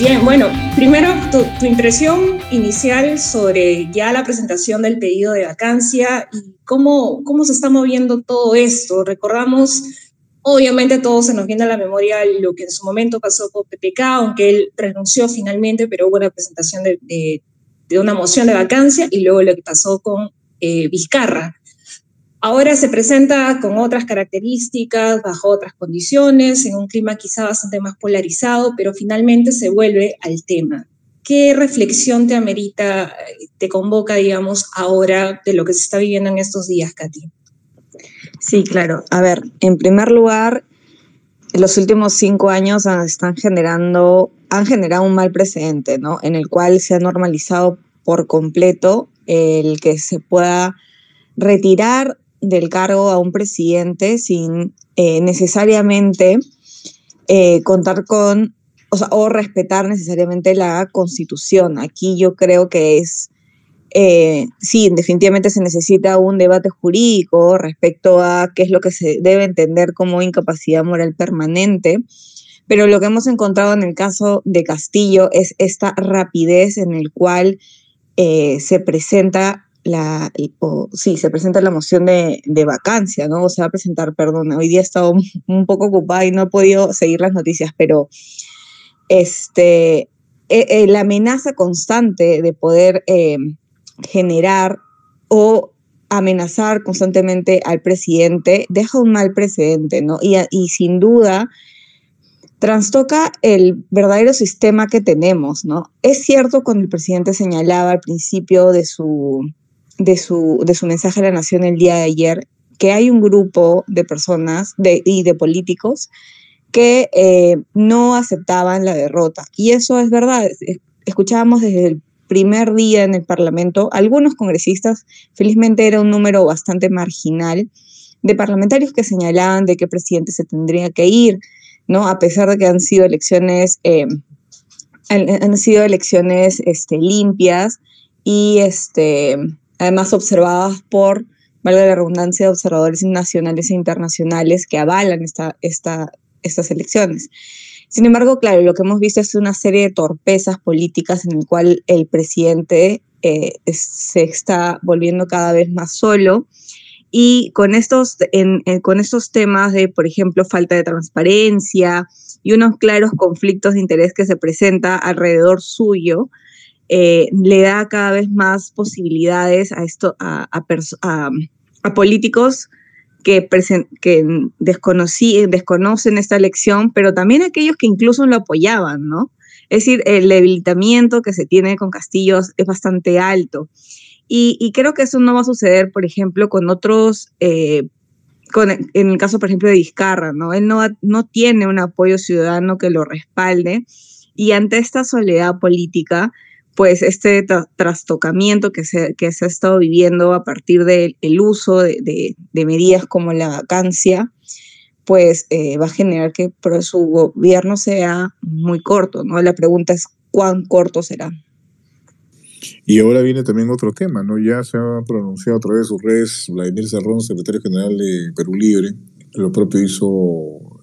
Bien, bueno, primero tu, impresión inicial sobre ya la presentación del pedido de vacancia y cómo, cómo se está moviendo todo esto. Recordamos, obviamente todo se nos viene a la memoria lo que en su momento pasó con PPK, aunque él renunció finalmente, pero hubo una presentación de, de, de una moción de vacancia y luego lo que pasó con eh, Vizcarra. Ahora se presenta con otras características, bajo otras condiciones, en un clima quizá bastante más polarizado, pero finalmente se vuelve al tema. ¿Qué reflexión te amerita, te convoca, digamos, ahora de lo que se está viviendo en estos días, Katy? Sí, claro. A ver, en primer lugar, los últimos cinco años están generando, han generado un mal precedente, ¿no? En el cual se ha normalizado por completo el que se pueda retirar del cargo a un presidente sin eh, necesariamente eh, contar con, o, respetar necesariamente la constitución. Aquí yo creo que es, eh, sí, definitivamente se necesita un debate jurídico respecto a qué es lo que se debe entender como incapacidad moral permanente. Pero lo que hemos encontrado en el caso de Castillo es esta rapidez en el cual se presenta la, sí, se presenta la moción de, de, vacancia, ¿no? O se va a presentar, perdón, hoy día he estado un poco ocupada y no he podido seguir las noticias, pero este, eh, eh, la amenaza constante de poder eh, generar o amenazar constantemente al presidente deja un mal precedente, ¿no? Y, y sin duda trastoca el verdadero sistema que tenemos, ¿no? Es cierto cuando el presidente señalaba al principio de su de su, de su mensaje a la nación el día de ayer, que hay un grupo de personas de, y de políticos que eh, no aceptaban la derrota. Y eso es verdad. Escuchábamos desde el primer día en el Parlamento, algunos congresistas, felizmente era un número bastante marginal, de parlamentarios que señalaban de el presidente se tendría que ir, ¿no? A pesar de que han sido elecciones, eh, han, han, sido elecciones este, limpias y este, además observadas por, valga la redundancia, observadores nacionales e internacionales que avalan esta, esta, estas elecciones. Sin embargo, claro, lo que hemos visto es una serie de torpezas políticas en el cual el presidente eh, se está volviendo cada vez más solo. Y con estos, en, en, con estos temas de, por ejemplo, falta de transparencia y unos claros conflictos de interés que se presenta alrededor suyo, eh, le da cada vez más posibilidades a, esto, a, a, a, políticos que, que desconocí, desconocen esta elección, pero también aquellos que incluso lo apoyaban, ¿no? Es decir, el debilitamiento que se tiene con Castillos es bastante alto. Y, y creo que eso no va a suceder, por ejemplo, con otros, eh, con, en el caso, por ejemplo, de Vizcarra, ¿no? Él no, no tiene un apoyo ciudadano que lo respalde y ante esta soledad política, pues este tra trastocamiento que se, que se ha estado viviendo a partir del de, uso de, de, medidas como la vacancia, pues eh, va a generar que su gobierno sea muy corto, ¿no? La pregunta es cuán corto será. Y ahora viene también otro tema, ¿no? Ya se ha pronunciado a través de sus redes Vladimir Cerrón, secretario general de Perú Libre, lo propio hizo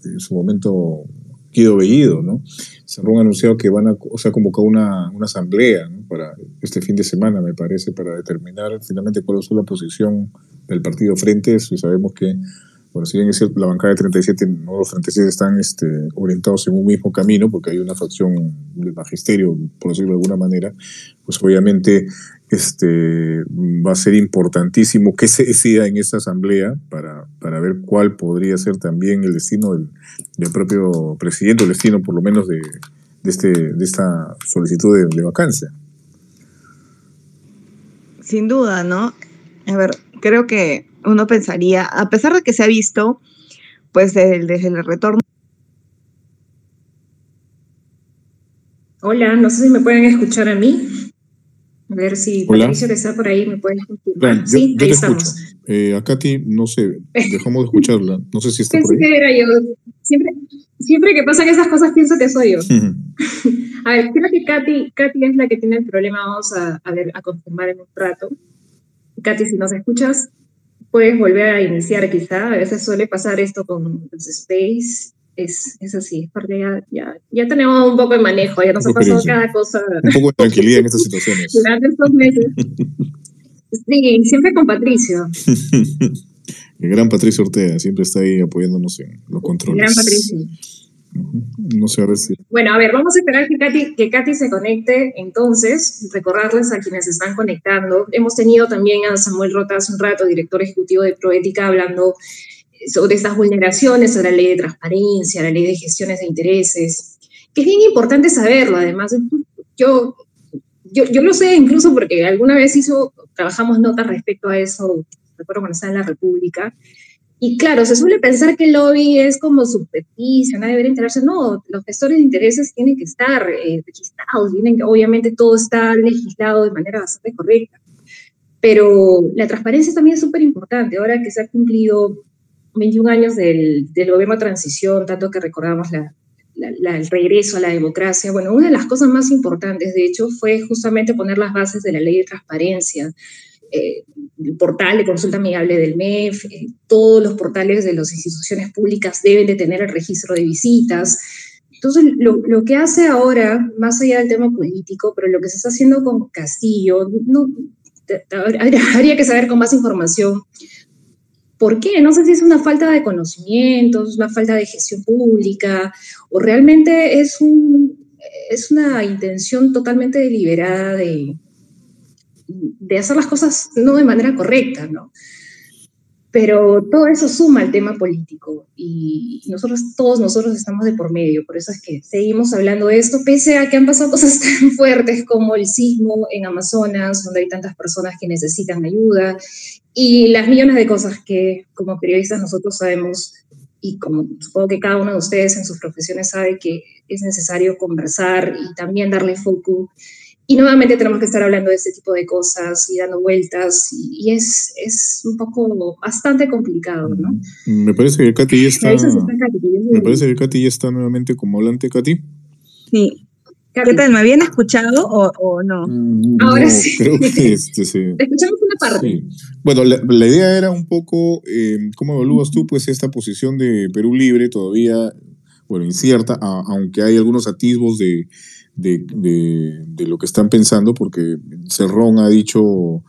en su momento Guido Bellido, ¿no? Cerrón anunciado que van a, o sea, convocado una, una asamblea para este fin de semana, me parece, para determinar finalmente cuál es la posición del partido frente. Y sabemos que, bueno, si bien es cierto, la bancada de 37, no los 37 están este, orientados en un mismo camino, porque hay una facción del magisterio, por decirlo de alguna manera, pues obviamente este, va a ser importantísimo que se decida en esa asamblea para, para ver cuál podría ser también el destino del, del propio presidente, el destino por lo menos de, de, este, de esta solicitud de, vacancia. Sin duda, ¿no? A ver, creo que uno pensaría, a pesar de que se ha visto, pues desde, desde el retorno. Hola, no sé si me pueden escuchar a mí. A ver si Hola. Patricio que está por ahí me puede confirmar. Yo, sí, yo ahí te estamos. escucho. Eh, a Katy, no sé, dejamos de escucharla. No sé si está Pensé por ahí. que era yo. Siempre, siempre que pasan esas cosas pienso que soy yo. a ver, creo que Katy, Katy es la que tiene el problema. Vamos a, a, ver, a confirmar en un rato. Katy, si nos escuchas, puedes volver a iniciar quizá. A veces suele pasar esto con los space es, es así, porque ya, ya, ya, tenemos un poco de manejo, ya nos ha pasado cada cosa. Un poco de tranquilidad en estas situaciones. Durante estos meses. Sí, siempre con Patricio. El gran Patricio Ortega siempre está ahí apoyándonos en los controles. El gran Patricio. No sé a. Bueno, a ver, vamos a esperar que Katy, que Katy se conecte. Entonces, recordarles a quienes están conectando. Hemos tenido también a Samuel Rota hace un rato, director ejecutivo de Proética, hablando sobre estas vulneraciones, sobre la ley de transparencia, la ley de gestiones de intereses, que es bien importante saberlo. Además, yo, yo, yo lo sé incluso porque alguna vez hizo, trabajamos notas respecto a eso, recuerdo cuando estaba en la República, y claro, se suele pensar que el lobby es como superficie, nadie debería enterarse. No, los gestores de intereses tienen que estar eh, registrados, tienen que, obviamente todo está legislado de manera bastante correcta. Pero la transparencia también es súper importante. Ahora que se ha cumplido 21 años del, del gobierno de transición, tanto que recordamos la, la, el regreso a la democracia, bueno, una de las cosas más importantes, de hecho, fue justamente poner las bases de la ley de transparencia, eh, el portal de consulta amigable del MEF, eh, todos los portales de las instituciones públicas deben de tener el registro de visitas. Entonces, lo, lo, que hace ahora, más allá del tema político, pero lo que se está haciendo con Castillo, no, habría que saber con más información por qué. No sé si es una falta de conocimientos, una falta de gestión pública, o realmente es, un, es una intención totalmente deliberada de, de hacer las cosas no de manera correcta, ¿no? Pero todo eso suma al tema político y nosotros, todos nosotros estamos de por medio, por eso es que seguimos hablando de esto, pese a que han pasado cosas tan fuertes como el sismo en Amazonas, donde hay tantas personas que necesitan ayuda, y las millones de cosas que como periodistas nosotros sabemos, y como supongo que cada uno de ustedes en sus profesiones sabe que es necesario conversar y también darle foco y nuevamente tenemos que estar hablando de este tipo de cosas y dando vueltas y, es, es, un poco bastante complicado, ¿no? Me parece que Katy ya está... me parece que Katy ya está nuevamente como hablante, Katy. Sí. ¿Qué tal? ¿Me habían escuchado o, no? Mm, Ahora sí. Creo que este, sí. Escuchamos una parte. Bueno, la, la, idea era un poco, eh, ¿cómo evalúas tú pues esta posición de Perú Libre todavía, bueno, incierta, aunque hay algunos atisbos de de, de, lo que están pensando, porque Cerrón ha dicho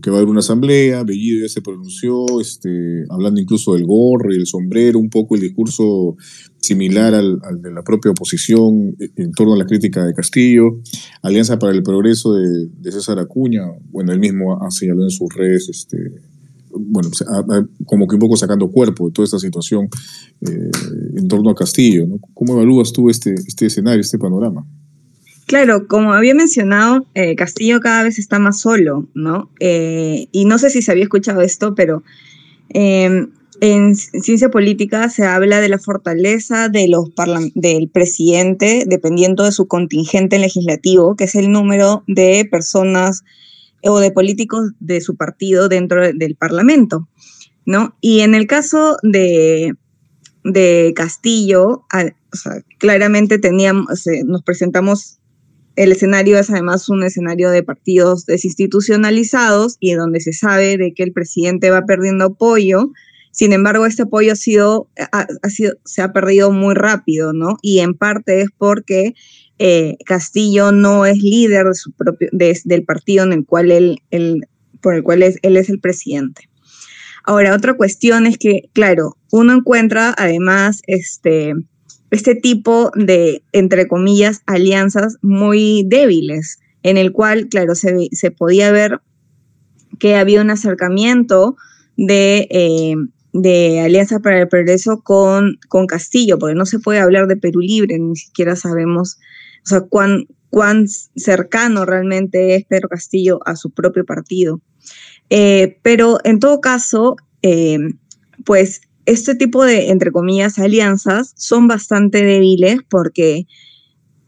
que va a haber una asamblea, Bellido ya se pronunció, este, hablando incluso del gorro y el sombrero, un poco el discurso similar al, de la propia oposición en torno a la crítica de Castillo, Alianza para el Progreso de, César Acuña, bueno, él mismo ha señalado en sus redes, este, bueno, como que un poco sacando cuerpo de toda esta situación eh, en torno a Castillo. ¿no? ¿Cómo evalúas tú este, este escenario, este panorama? Claro, como había mencionado, eh, Castillo cada vez está más solo, ¿no? Eh, y no sé si se había escuchado esto, pero em, en ciencia política se habla de la fortaleza de los del presidente dependiendo de su contingente legislativo, que es el número de personas o de políticos de su partido dentro del Parlamento, ¿no? Y en el caso de, de Castillo, claramente teníamos, nos presentamos el escenario es además un escenario de partidos desinstitucionalizados y donde se sabe de que el presidente va perdiendo apoyo. Sin embargo, este apoyo ha sido, ha, sido, se ha perdido muy rápido, ¿no? Y en parte es porque eh, Castillo no es líder de su propio, del partido en el cual él, por el cual es, él es el presidente. Ahora, otra cuestión es que, claro, uno encuentra además este, este tipo de, entre comillas, alianzas muy débiles, en el cual, claro, se, se podía ver que había un acercamiento de, eh, de Alianza para el Progreso con, con Castillo, porque no se puede hablar de Perú Libre, ni siquiera sabemos o sea, cuán, cuán cercano realmente es Pedro Castillo a su propio partido. Eh, pero en todo caso, eh, pues este tipo de, entre comillas, alianzas son bastante débiles porque,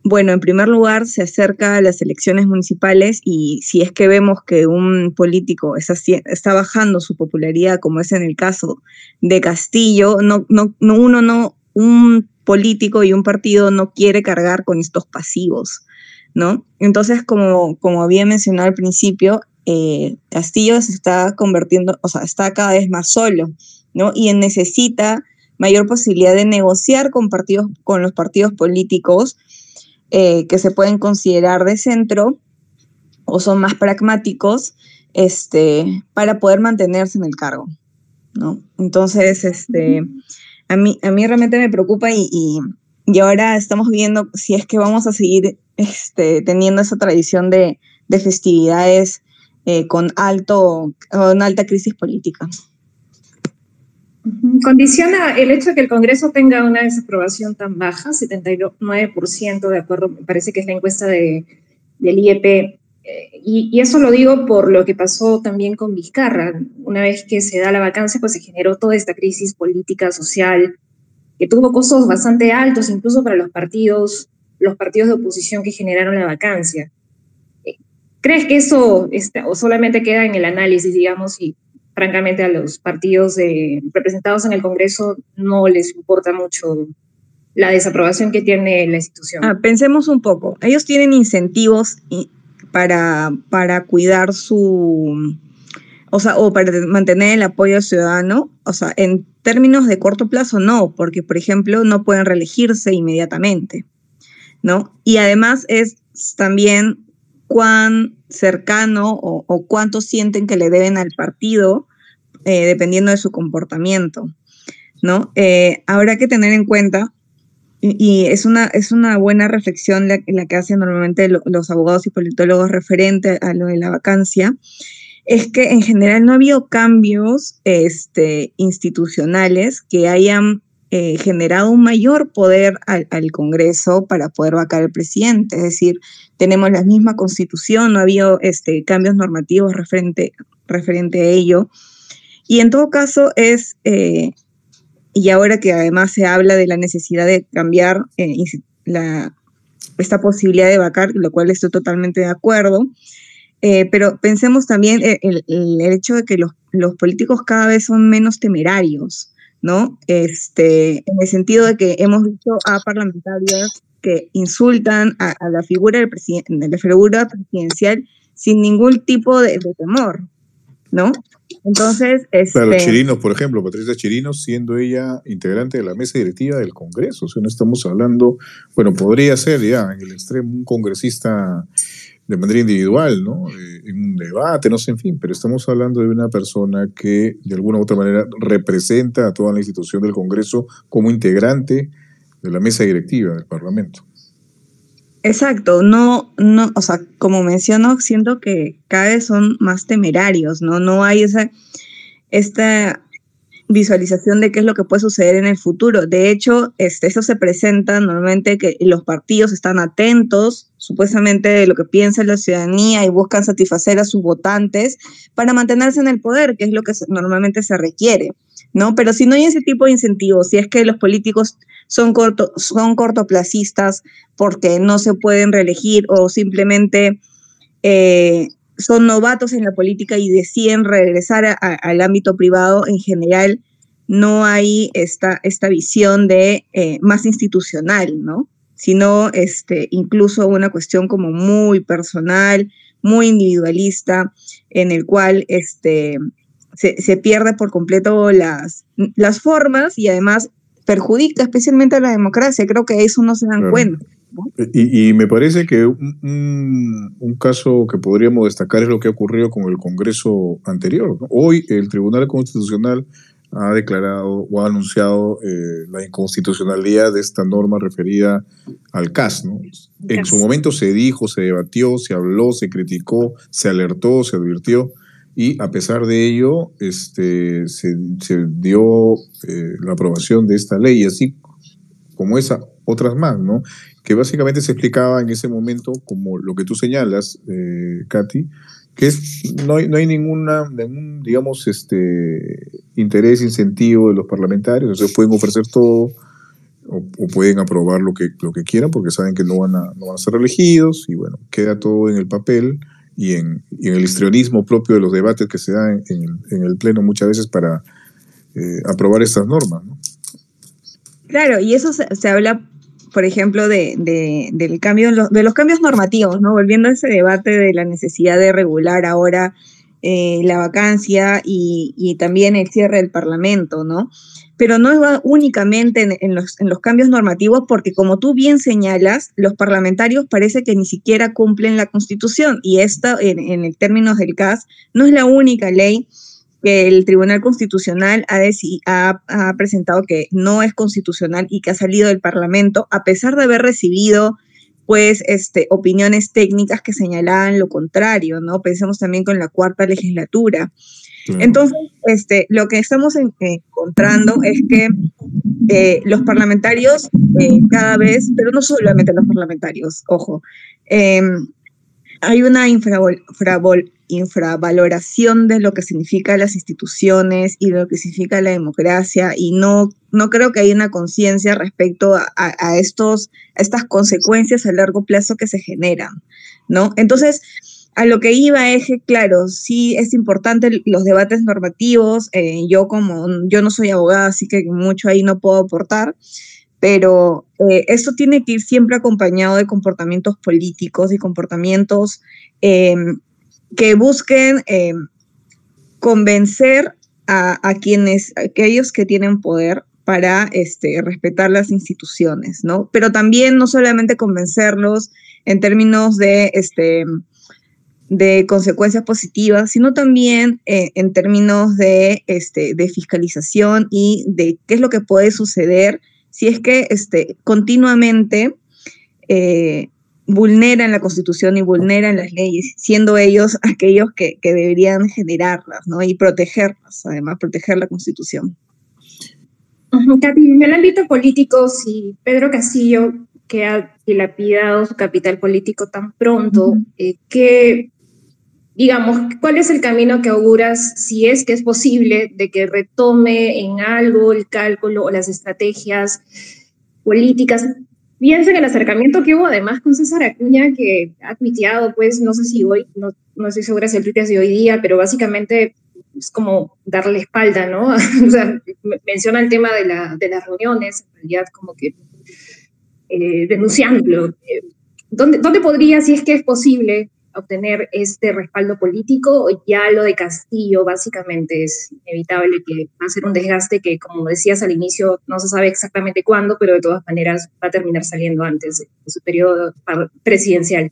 bueno, en primer lugar se acerca a las elecciones municipales y si es que vemos que un político está, bajando su popularidad, como es en el caso de Castillo, no, no, no, uno no, un político y un partido no quiere cargar con estos pasivos, ¿no? Entonces, como, como había mencionado al principio, eh, Castillo se está convirtiendo, o sea, está cada vez más solo. ¿No? Y necesita mayor posibilidad de negociar con, partidos, con los partidos políticos eh, que se pueden considerar de centro o son más pragmáticos este, para poder mantenerse en el cargo. ¿no? Entonces, este, a, mí, a mí realmente me preocupa y, y, ahora estamos viendo si es que vamos a seguir este, teniendo esa tradición de, de festividades eh, con, alto, con alta crisis política. Condiciona el hecho de que el Congreso tenga una desaprobación tan baja, 79% de acuerdo, me parece que es la encuesta de, del IEP, eh, y, y, eso lo digo por lo que pasó también con Vizcarra. Una vez que se da la vacancia, pues se generó toda esta crisis política, social, que tuvo costos bastante altos, incluso para los partidos, los partidos de oposición que generaron la vacancia. Eh, ¿Crees que eso está, o solamente queda en el análisis, digamos, y francamente a los partidos representados en el Congreso no les importa mucho la desaprobación que tiene la institución. Ah, pensemos un poco. Ellos tienen incentivos para, para cuidar su, o sea, o para mantener el apoyo ciudadano. O sea, en términos de corto plazo, no, porque, por ejemplo, no pueden reelegirse inmediatamente, ¿no? Y además es también cuán cercano o, cuánto sienten que le deben al partido, eh, dependiendo de su comportamiento, ¿no? Eh, habrá que tener en cuenta, y, es, una, es una buena reflexión la, que hacen normalmente los abogados y politólogos referente a lo de la vacancia, es que en general no ha habido cambios este, institucionales que hayan eh, generado un mayor poder al, Congreso para poder vacar al presidente. Es decir, tenemos la misma constitución, no ha habido este, cambios normativos referente, referente a ello. Y en todo caso es, eh, y ahora que además se habla de la necesidad de cambiar eh, esta posibilidad de vacar, lo cual estoy totalmente de acuerdo, pero pensemos también el, el, hecho de que los políticos cada vez son menos temerarios. ¿No? Este, en el sentido de que hemos visto a parlamentarios que insultan a, la figura del de la figura presidencial sin ningún tipo de, temor, ¿no? Entonces, este, Claro, Chirinos, por ejemplo, Patricia Chirinos, siendo ella integrante de la mesa directiva del Congreso, o sea, no estamos hablando, bueno, podría ser ya en el extremo un congresista de manera individual, ¿no? Eh, en un debate, no sé, en fin, pero estamos hablando de una persona que de alguna u otra manera representa a toda la institución del Congreso como integrante de la mesa directiva del Parlamento. Exacto, no, no, o sea, como menciono, siento que cada vez son más temerarios, ¿no? No hay esa, esta visualización de qué es lo que puede suceder en el futuro. De hecho, este, eso se presenta normalmente que los partidos están atentos supuestamente de lo que piensa la ciudadanía y buscan satisfacer a sus votantes para mantenerse en el poder, que es lo que normalmente se requiere, ¿no? Pero si no hay ese tipo de incentivos, si es que los políticos son, corto, son cortoplacistas porque no se pueden reelegir o simplemente eh, son novatos en la política y deciden regresar al ámbito privado, en general no hay esta, esta visión de eh, más institucional, ¿no? Sino este, incluso una cuestión como muy personal, muy individualista, en el cual este, se, pierde por completo las, las formas y además perjudica especialmente a la democracia. Creo que eso no se dan cuenta. Y, me parece que un, un, caso que podríamos destacar es lo que ha ocurrido con el Congreso anterior. Hoy el Tribunal Constitucional ha declarado o ha anunciado eh, la inconstitucionalidad de esta norma referida al CAS. ¿no? En su momento se dijo, se debatió, se habló, se criticó, se alertó, se advirtió y a pesar de ello este, se, se dio eh, la aprobación de esta ley, así como esa, otras más, ¿no? Que básicamente se explicaba en ese momento como lo que tú señalas, eh, Katy, que no, hay, no hay ninguna, ningún, digamos, este, interés, incentivo de los parlamentarios, entonces pueden ofrecer todo o, pueden aprobar lo que, lo que quieran porque saben que no van, a, no van a ser elegidos y bueno, queda todo en el papel y en, el histrionismo propio de los debates que se dan en, el Pleno muchas veces para eh, aprobar estas normas. ¿no? Claro, y eso se habla por ejemplo, de, del cambio, de los cambios normativos, ¿no? Volviendo a ese debate de la necesidad de regular ahora eh, la vacancia y, también el cierre del Parlamento, ¿no? pero no va únicamente en, los, cambios normativos, porque como tú bien señalas, los parlamentarios parece que ni siquiera cumplen la Constitución y esta, en, en términos del CAS, no es la única ley que el Tribunal Constitucional ha, ha, presentado que no es constitucional y que ha salido del Parlamento, a pesar de haber recibido pues este, opiniones técnicas que señalaban lo contrario, ¿no? Pensemos también con la cuarta legislatura. Entonces, este, lo que estamos encontrando es que eh, los parlamentarios eh, cada vez, pero no solamente los parlamentarios, ojo, em, hay una infravaloración de lo que significa las instituciones y de lo que significa la democracia y no, no creo que haya una conciencia respecto a, estos, a estas consecuencias a largo plazo que se generan, ¿no? Entonces, a lo que iba es claro, sí es importante los debates normativos. Eh, yo como, yo no soy abogada, así que mucho ahí no puedo aportar, pero eh, esto tiene que ir siempre acompañado de comportamientos políticos y comportamientos em, que busquen em, convencer a, quienes, aquellos que tienen poder para este, respetar las instituciones, ¿no? Pero también no solamente convencerlos en términos de, este, consecuencias positivas, sino también eh, en términos este, de fiscalización y de qué es lo que puede suceder si es que este, continuamente eh, vulneran la Constitución y vulneran las leyes, siendo ellos aquellos que, deberían generarlas ¿no? y protegerlas, además, proteger la Constitución. en el ámbito político, si Pedro Castillo, que ha dilapidado su capital político tan pronto, eh, ¿qué, digamos, ¿cuál es el camino que auguras, si es que es posible, de que retome en algo el cálculo o las estrategias políticas? Piensa en el acercamiento que hubo además con César Acuña, que ha tuiteado, pues, no sé si hoy, no, no estoy segura si el tuit es de hoy día, pero básicamente es como darle espalda, ¿no? o sea, menciona el tema de, la, de las reuniones, en realidad como que eh, denunciándolo. Eh, ¿Dónde, ¿Dónde podría, si es que es posible, obtener este respaldo político, ya lo de Castillo básicamente es inevitable que va a ser un desgaste que, como decías al inicio, no se sabe exactamente cuándo, pero de todas maneras va a terminar saliendo antes de su periodo presidencial.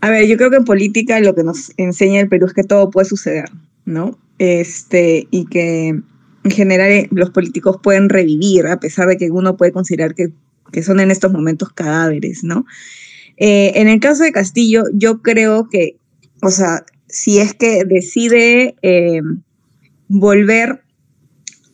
A ver, yo creo que en política lo que nos enseña el Perú es que todo puede suceder, ¿no? Este, y que en general eh, los políticos pueden revivir, a pesar de que uno puede considerar que, que son en estos momentos cadáveres, ¿no? Eh, en el caso de Castillo, yo creo que, o sea, si es que decide eh, volver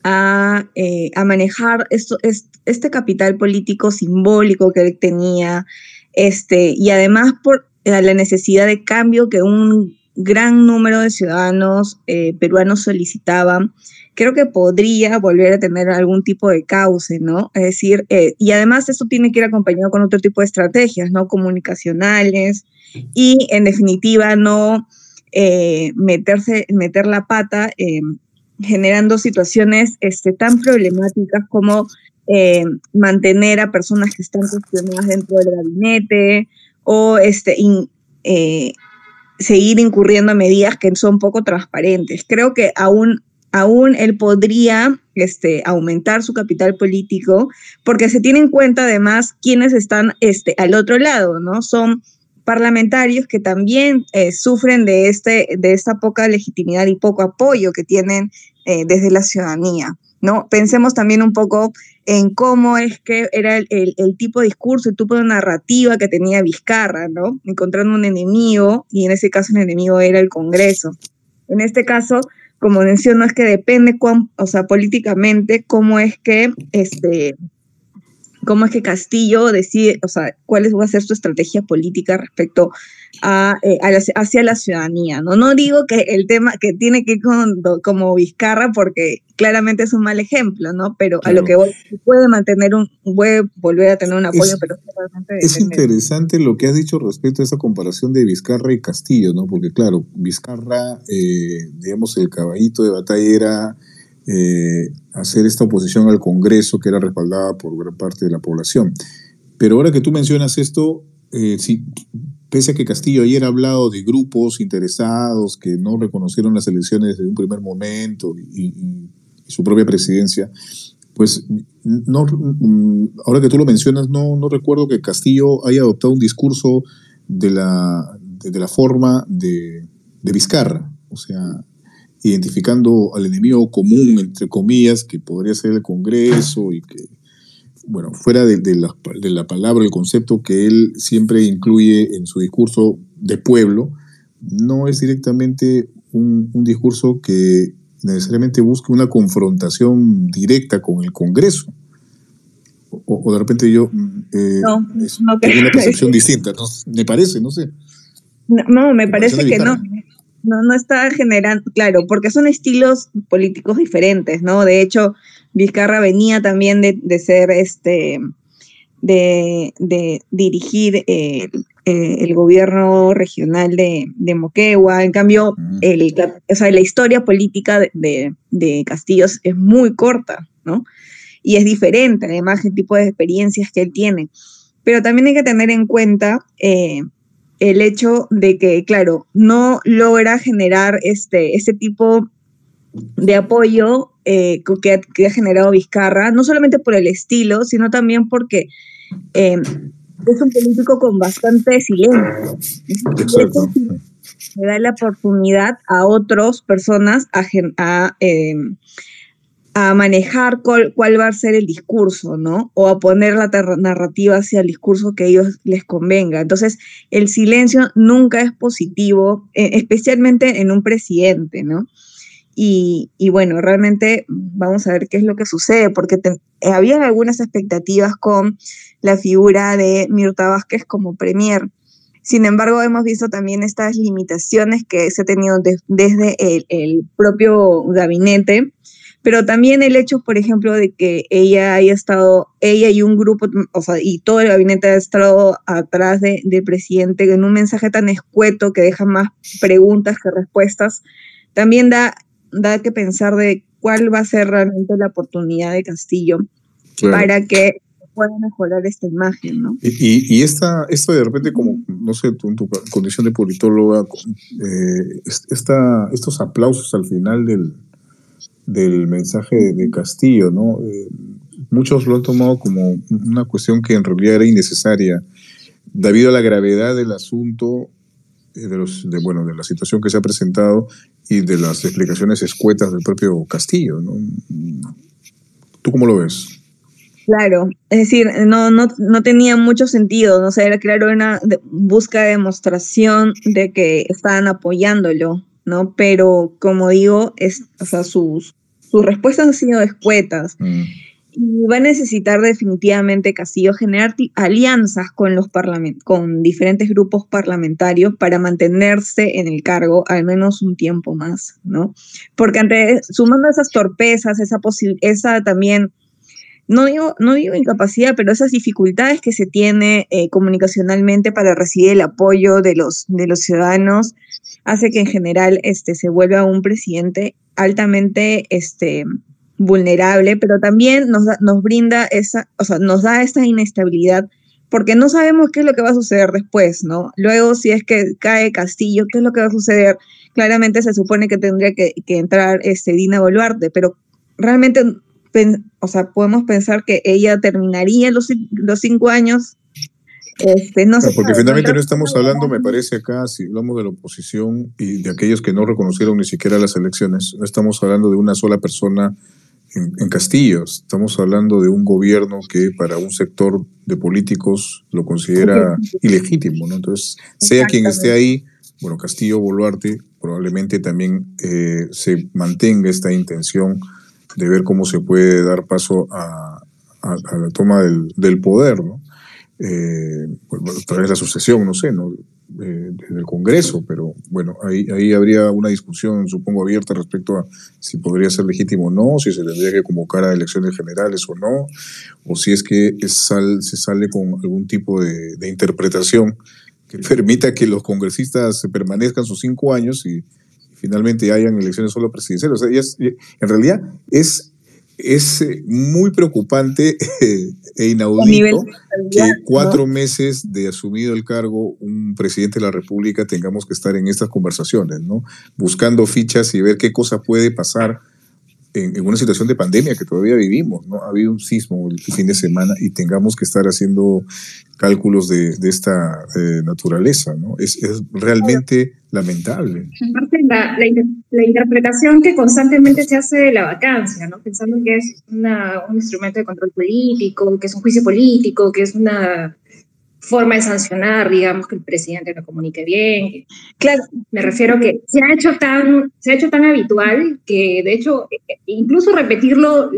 a, eh, manejar esto, este capital político simbólico que él tenía, este, y además por la necesidad de cambio que un gran número de ciudadanos peruanos solicitaban, creo que podría volver a tener algún tipo de cauce, ¿no? Es decir, eh, y además esto tiene que ir acompañado con otro tipo de estrategias, ¿no? Comunicacionales y en definitiva no eh, meterse, meter la pata generando situaciones este, tan problemáticas como eh, mantener a personas que están cuestionadas dentro del gabinete o este, seguir incurriendo a medidas que son poco transparentes. Creo que aún aún él podría este, aumentar su capital político, porque se tiene en cuenta además quienes están este, al otro lado, ¿no? Son parlamentarios que también eh, sufren de, este, de esta poca legitimidad y poco apoyo que tienen eh, desde la ciudadanía. ¿no? Pensemos también un poco en cómo es que era el, el, tipo de discurso, el tipo de narrativa que tenía Vizcarra, ¿no? Encontrando un enemigo, y en ese caso el enemigo era el Congreso. En este caso, como menciono, es que depende, cuán, o sea, políticamente, cómo es que este, cómo es que Castillo decide, o sea, cuál va a ser su estrategia política respecto a, eh, hacia la ciudadanía. ¿no? no digo que el tema que tiene que ir con, como Vizcarra, porque claramente es un mal ejemplo, ¿no? Pero a lo que voy, puede mantener un, puede volver a tener un apoyo, pero Es interesante lo que has dicho respecto a esa comparación de Vizcarra y Castillo, ¿no? Porque claro, Vizcarra, eh, digamos, el caballito de batalla era eh, hacer esta oposición al Congreso que era respaldada por gran parte de la población. Pero ahora que tú mencionas esto, eh, pese a que Castillo ayer ha hablado de grupos interesados que no reconocieron las elecciones desde un primer momento y, su propia presidencia, pues no, mm, ahora que tú lo mencionas, no, no recuerdo que Castillo haya adoptado un discurso de la, de, la forma de, de Vizcarra, o sea, identificando al enemigo común, entre comillas, que podría ser el Congreso y que, bueno, fuera de, de, la, de, la, palabra, el concepto que él siempre incluye en su discurso de pueblo, no es directamente un, un discurso que necesariamente busque una confrontación directa con el Congreso. O, de repente yo eh, no, tengo una percepción distinta, ¿no? me parece, no sé. No, me parece que no. No. No está generando, claro, porque son estilos políticos diferentes, ¿no? De hecho, Vizcarra venía también de, de ser este, de, de dirigir eh, eh, el gobierno regional de, de, Moquegua. En cambio, el, o sea, la historia política de, de, Castillos es muy corta, ¿no? Y es diferente, además, el tipo de experiencias que él tiene. Pero también hay que tener en cuenta eh, el hecho de que, claro, no logra generar este, este tipo de apoyo eh, que, que, ha generado Vizcarra, no solamente por el estilo, sino también porque es un político con bastante silencio. Exacto. Le da la oportunidad a otras personas a, a, em, a manejar cuál, va a ser el discurso, ¿no? O a poner la narrativa hacia el discurso que a ellos les convenga. Entonces, el silencio nunca es positivo, e, especialmente en un presidente, ¿no? Y, y, bueno, realmente vamos a ver qué es lo que sucede, porque había algunas expectativas con la figura de Mirta Vázquez como premier. Sin embargo, hemos visto también estas limitaciones que se ha tenido desde el, propio gabinete, pero también el hecho, por ejemplo, de que ella haya estado, ella y un grupo, o sea, y todo el gabinete ha estado atrás del presidente en un mensaje tan escueto que deja más preguntas que respuestas, también da, da que pensar de cuál va a ser realmente la oportunidad de Castillo para que pueda mejorar esta imagen, ¿no? Y, y, esta, esta de repente, como, no sé, tú en tu condición de politóloga, eh, esta, estos aplausos al final del, del mensaje de, Castillo, ¿no? Eh, muchos lo han tomado como una cuestión que en realidad era innecesaria, debido a la gravedad del asunto, eh, de, los, de, bueno, de la situación que se ha presentado y de las explicaciones escuetas del propio Castillo, ¿no? ¿Tú cómo lo ves? Claro, es decir, no, no, no tenía mucho sentido, no sé, era claro una busca de demostración de que estaban apoyándolo, ¿no? Pero como digo, es, o sea, sus, sus respuestas han sido escuetas. Mm. Y va a necesitar definitivamente Castillo generar alianzas con, los con diferentes grupos parlamentarios para mantenerse en el cargo al menos un tiempo más, ¿no? Porque ante, sumando esas torpezas, esa, esa también no digo, no digo incapacidad, pero esas dificultades que se tiene eh, comunicacionalmente para recibir el apoyo de los, de los ciudadanos hace que en general este, se vuelva un presidente altamente este, vulnerable, pero también nos, nos brinda esa, o sea, nos da esta inestabilidad porque no sabemos qué es lo que va a suceder después, ¿no? Luego, si es que cae Castillo, ¿qué es lo que va a suceder? Claramente se supone que tendría que, que entrar este, Dina Boluarte, pero realmente o sea, podemos pensar que ella terminaría los, los cinco años. Este, no porque finalmente no estamos hablando, me parece acá, si hablamos de la oposición y de aquellos que no reconocieron ni siquiera las elecciones, no estamos hablando de una sola persona en, en Castillo, estamos hablando de un gobierno que para un sector de políticos lo considera ilegítimo, ¿no? Entonces, sea quien esté ahí, bueno, Castillo Boluarte probablemente también eh, se mantenga esta intención de ver cómo se puede dar paso a, la toma del, poder, ¿no? Eh, a través de la sucesión, no sé, ¿no? Eh, del Congreso, pero bueno, ahí, ahí habría una discusión, supongo, abierta respecto a si podría ser legítimo o no, si se tendría que convocar a elecciones generales o no, o si es que se sale con algún tipo de, interpretación que permita que los congresistas permanezcan sus cinco años y, finalmente hayan elecciones solo presidenciales. O sea, en realidad es, es eh, muy preocupante e inaudito que cuatro meses de asumido el cargo un presidente de la República tengamos que estar en estas conversaciones, ¿no? Buscando fichas y ver qué cosa puede pasar en, una situación de pandemia que todavía vivimos, ¿no? Ha habido un sismo el fin de semana y tengamos que estar haciendo cálculos de, de esta eh, naturaleza, ¿no? Es, es realmente lamentable. Aparte, la, la, interpretación que constantemente se hace de la vacancia, ¿no? Pensando que es una, un instrumento de control político, que es un juicio político, que es una forma de sancionar, digamos, que el presidente no comunique bien. Claro, me refiero que se ha hecho tan, se ha hecho tan habitual que, de hecho, e, e, incluso repetirlo,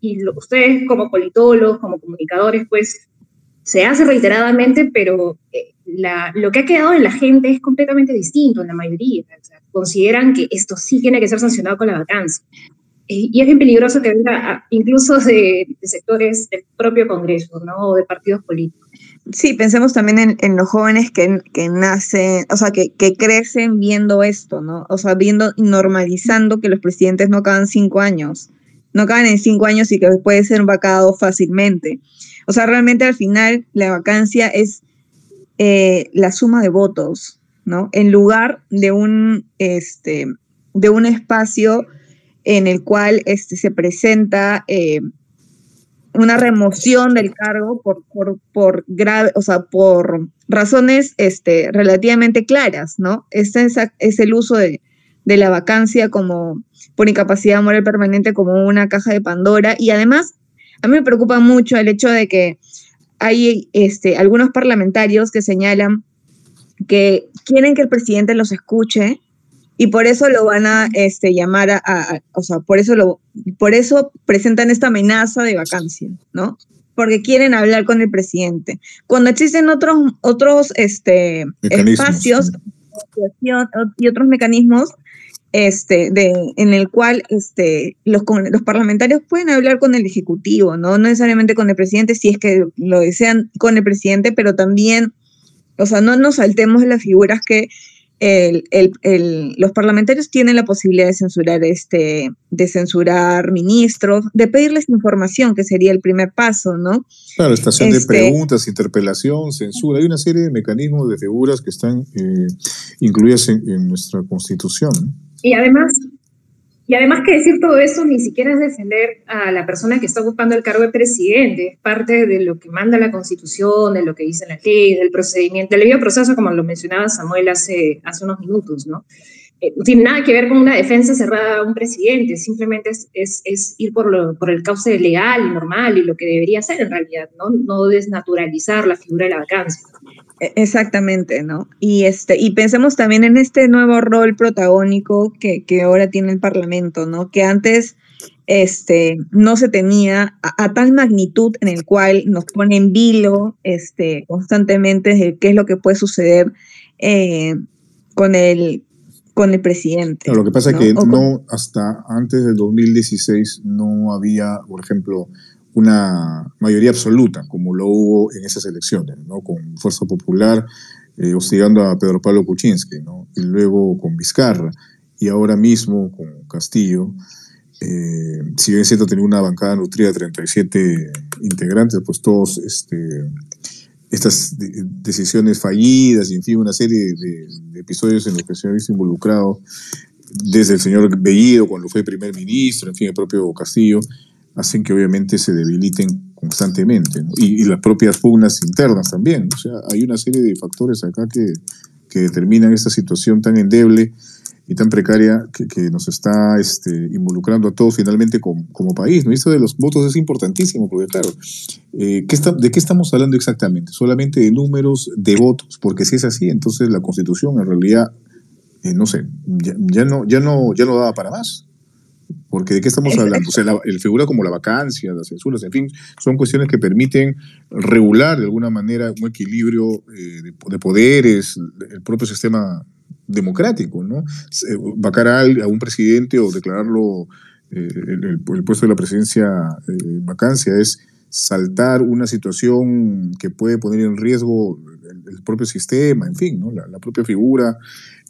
y, ustedes como politólogos, como comunicadores, pues, se hace reiteradamente, pero eh, la, lo que ha quedado en la gente es completamente distinto en la mayoría. consideran que esto sí tiene que ser sancionado con la vacancia. Y es bien peligroso que venga incluso de, de, sectores del propio Congreso, ¿no? O de partidos políticos. Sí, pensemos también en, los jóvenes que, que, nacen, o sea, que, que, crecen viendo esto, ¿no? O sea, viendo normalizando que los presidentes no acaban cinco años, no acaban en cinco años y que puede ser vacado fácilmente. O sea, realmente al final la vacancia es eh, la suma de votos, ¿no? En lugar de un, este, de un espacio en el cual este, se presenta eh, una remoción del cargo por, por, por grave, o sea, por razones este, relativamente claras, ¿no? Este es, es el uso de, de, la vacancia como por incapacidad moral permanente como una caja de Pandora. Y además, a mí me preocupa mucho el hecho de que hay este, algunos parlamentarios que señalan que quieren que el presidente los escuche y por eso lo van a este, llamar a, o sea, por eso, lo, por eso presentan esta amenaza de vacancia, ¿no? Porque quieren hablar con el presidente. Cuando existen otros, otros este, espacios y otros mecanismos este, de, en el cual este, los, los parlamentarios pueden hablar con el Ejecutivo, ¿no? no necesariamente con el presidente, si es que lo desean con el presidente, pero también, o sea, no nos saltemos las figuras que el, el, los parlamentarios tienen la posibilidad de censurar este, de censurar ministros, de pedirles información, que sería el primer paso, ¿no? Claro, estación de este preguntas, interpelación, censura, hay una serie de mecanismos, de figuras que están eh, incluidas en, en, nuestra constitución. Y además, y además que decir todo eso ni siquiera es defender a la persona que está ocupando el cargo de presidente, es parte de lo que manda la Constitución, de lo que dice la ley, del procedimiento, del debido proceso, como lo mencionaba Samuel hace, hace unos minutos, ¿no? Eh, tiene nada que ver con una defensa cerrada a un presidente, simplemente es, es, es ir por, lo, por el cauce legal y normal y lo que debería ser en realidad, ¿no? No desnaturalizar la figura de la vacancia. E, exactamente, ¿no? Y, este, y pensemos también en este nuevo rol protagónico que, que ahora tiene el Parlamento, ¿no? Que antes este, no se tenía a, tal magnitud en el cual nos pone en vilo este, constantemente de qué es lo que puede suceder eh, con, el, con el presidente. lo que pasa es que no, hasta antes del 2016 no había, por ejemplo, una mayoría absoluta, como lo hubo en esas elecciones, ¿no? con Fuerza Popular eh, hostigando a Pedro Pablo Kuczynski, ¿no? y luego con Vizcarra, y ahora mismo con Castillo. Eh, si bien es cierto, tenía una bancada nutrida de 37 integrantes, pues todos este, estas decisiones fallidas y en fin, una serie de, episodios en los que se ha visto involucrado desde el señor Bellido cuando fue primer ministro, en fin, el propio Castillo, hacen que obviamente se debiliten constantemente, y, las propias pugnas internas también. O sea, hay una serie de factores acá que, que determinan esta situación tan endeble y tan precaria que, que nos está este, involucrando a todos finalmente como, país. ¿no? esto de los votos es importantísimo, porque claro, eh, ¿qué está, ¿de qué estamos hablando exactamente? Solamente de números de votos, porque si es así, entonces la constitución en realidad, eh, no sé, ya, ya, no, ya, no, ya no daba para más. Porque de qué estamos hablando? O sea, el figura como la vacancia, las censuras, en fin, son cuestiones que permiten regular de alguna manera un equilibrio eh, de, poderes, el propio sistema democrático, ¿no? Vacar a, un presidente o declararlo eh, el, puesto de la presidencia eh, vacancia es saltar una situación que puede poner en riesgo el, propio sistema, en fin, ¿no? la, propia figura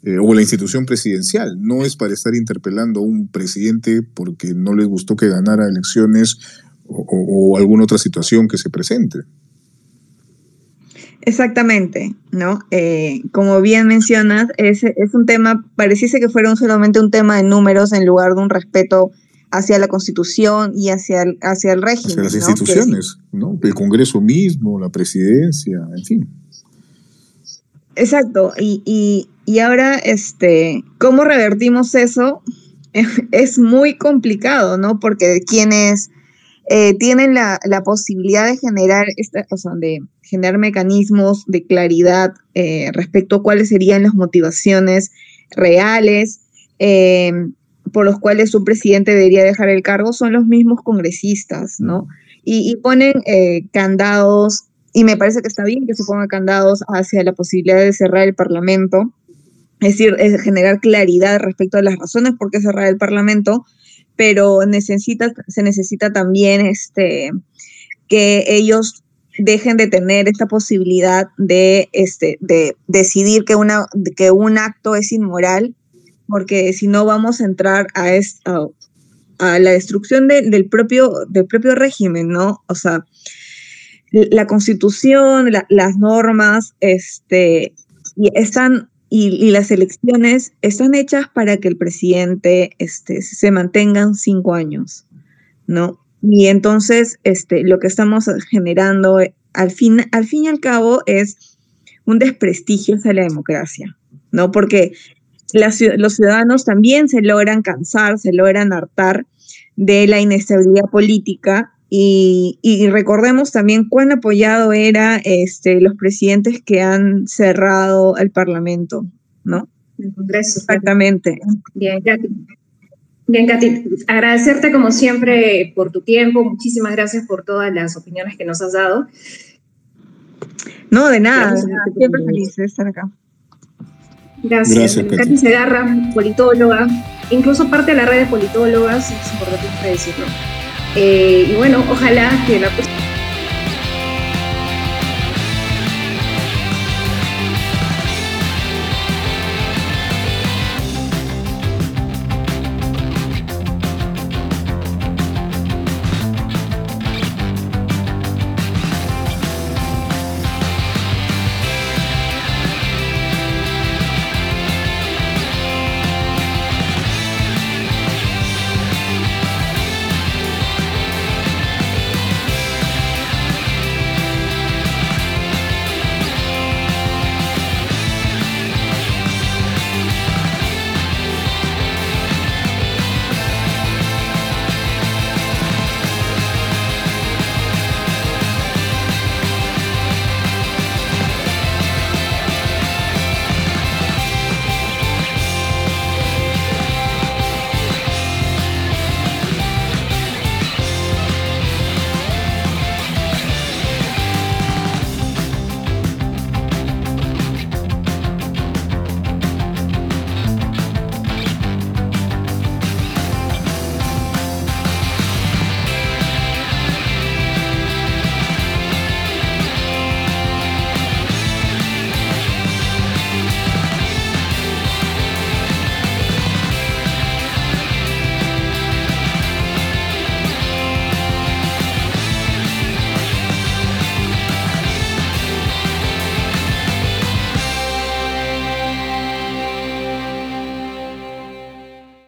eh, o la institución presidencial. No es para estar interpelando a un presidente porque no les gustó que ganara elecciones o, alguna otra situación que se presente. Exactamente, ¿no? Eh, como bien mencionas, es, es un tema, pareciese que fuera solamente un tema de números en lugar de un respeto hacia la constitución y hacia el, hacia el régimen. Hacia las instituciones, ¿no? El Congreso mismo, la presidencia, en fin. Exacto, y, y, y ahora, este, ¿cómo revertimos eso? Es muy complicado, ¿no? Porque quienes eh, tienen la, la, posibilidad de generar, esta, o sea, de generar mecanismos de claridad eh, respecto a cuáles serían las motivaciones reales eh, por los cuales su presidente debería dejar el cargo, son los mismos congresistas, ¿no? Y, ponen candados, y me parece que está bien que se pongan candados hacia la posibilidad de cerrar el Parlamento, es decir, generar claridad respecto a las razones por qué cerrar el Parlamento, pero necesita, se necesita también este, que ellos dejen de tener esta posibilidad de, este, de decidir que, una, que un acto es inmoral, porque si no vamos a entrar a, esta, a la destrucción de, del, propio, del propio régimen, ¿no? O sea, la constitución, la, las normas, este, están y, las elecciones están hechas para que el presidente este, se mantengan cinco años, ¿no? Y entonces este, lo que estamos generando al fin, al fin y al cabo es un desprestigio hacia la democracia, ¿no? Porque los ciudadanos también se logran cansar, se logran hartar de la inestabilidad política y, y, recordemos también cuán apoyado era este, los presidentes que han cerrado el Parlamento, ¿no? El Congreso. Exactamente. Bien, Katy. Bien, Katy, agradecerte como siempre por tu tiempo, muchísimas gracias por todas las opiniones que nos has dado. No, de nada, siempre feliz de estar acá. Gracias. gracias Katy Segarra, politóloga, incluso parte de la red de politólogas, es importante decirlo. Eh, y bueno, ojalá que la próxima